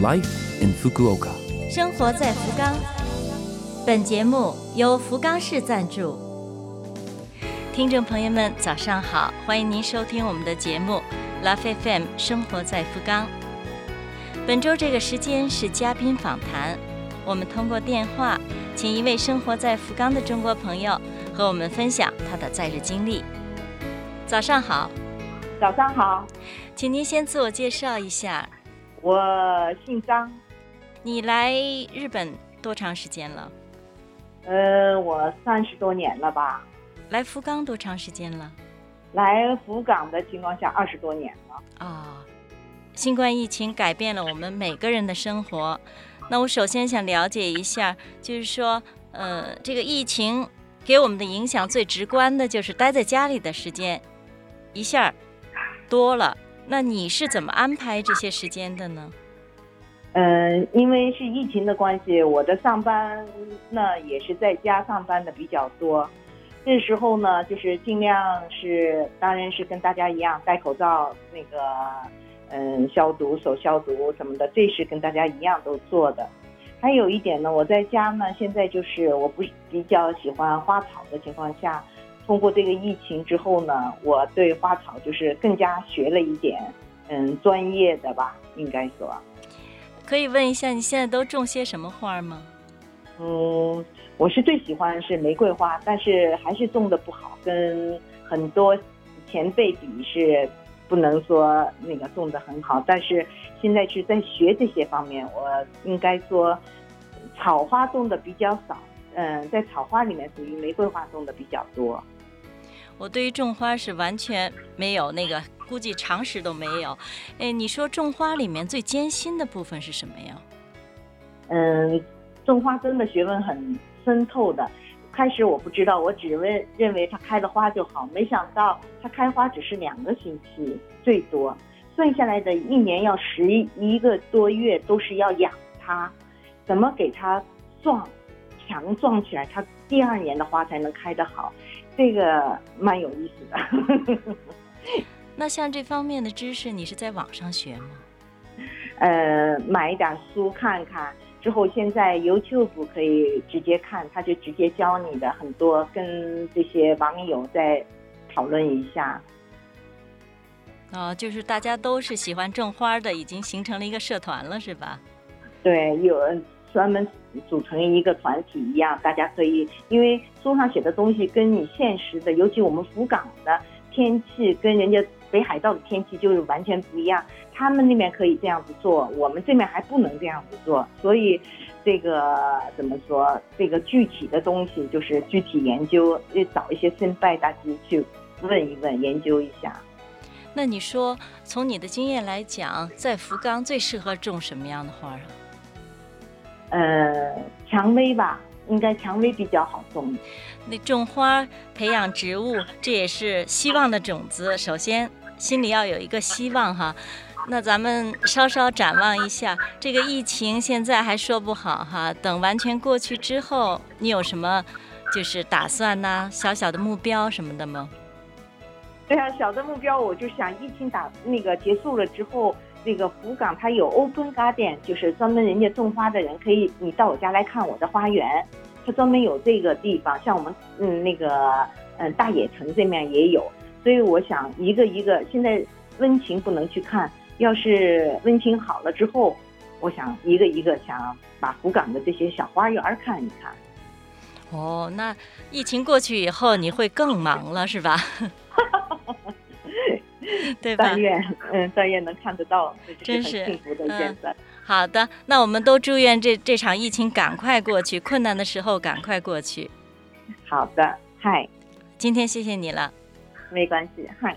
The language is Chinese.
Life in Fukuoka。生活在福冈。本节目由福冈市赞助。听众朋友们，早上好，欢迎您收听我们的节目《Love FM 生活在福冈》。本周这个时间是嘉宾访谈，我们通过电话，请一位生活在福冈的中国朋友和我们分享他的在日经历。早上好，早上好，请您先自我介绍一下。我姓张，你来日本多长时间了？呃，我三十多年了吧。来福冈多长时间了？来福冈的情况下二十多年了。啊、新冠疫情改变了我们每个人的生活。那我首先想了解一下，就是说，呃，这个疫情给我们的影响最直观的就是待在家里的时间一下多了。那你是怎么安排这些时间的呢？嗯、因为是疫情的关系，我的上班呢也是在家上班的比较多。这时候呢，就是尽量是，当然是跟大家一样戴口罩，那个嗯消毒手消毒什么的，这是跟大家一样都做的。还有一点呢，我在家呢，现在就是我不比较喜欢花草的情况下，通过这个疫情之后呢，我对花草就是更加学了一点，嗯，专业的吧，应该说。可以问一下你现在都种些什么花吗？嗯，我是最喜欢是玫瑰花，但是还是种的不好，跟很多前辈比是不能说那个种的很好。但是现在是在学这些方面，我应该说草花种的比较少。嗯，在草花里面属于玫瑰花种的比较多。我对于种花是完全没有那个，估计常识都没有。哎，你说种花里面最艰辛的部分是什么呀？嗯，种花真的学问很深透的。开始我不知道，我只认认为它开了花就好，没想到它开花只是两个星期最多，算下来的一年要十一个多月都是要养它，怎么给它壮强壮起来，它第二年的花才能开得好，这个蛮有意思的。那像这方面的知识，你是在网上学吗？呃，买一点书看看。之后，现在 YouTube 可以直接看，他就直接教你的很多，跟这些网友再讨论一下。哦，就是大家都是喜欢种花的，已经形成了一个社团了，是吧？对，有专门组成一个团体一样，大家可以，因为书上写的东西跟你现实的，尤其我们福冈的天气跟人家北海道的天气就是完全不一样。他们那边可以这样子做，我们这边还不能这样子做，所以这个怎么说？这个具体的东西就是具体研究，找一些先拜大吉去问一问，研究一下。那你说，从你的经验来讲，在福冈最适合种什么样的花啊？呃，蔷薇吧，应该蔷薇比较好种。那种花、培养植物，这也是希望的种子。首先，心里要有一个希望哈。那咱们稍稍展望一下，这个疫情现在还说不好哈。等完全过去之后，你有什么就是打算呐、小小的目标什么的吗？对啊，小的目标我就想疫情打那个结束了之后，那个福冈它有 open garden，就是专门人家种花的人可以，你到我家来看我的花园，它专门有这个地方。像我们嗯那个嗯大野城这面也有，所以我想一个一个，现在温情不能去看，要是温情好了之后，我想一个一个想把福冈的这些小花园看一看。哦，那疫情过去以后，你会更忙了是吧？对吧但？愿嗯但愿能看得到，真是幸福的一件事。好的，那我们都祝愿这这场疫情赶快过去，困难的时候赶快过去。好的，嗨，今天谢谢你了。没关系，嗨。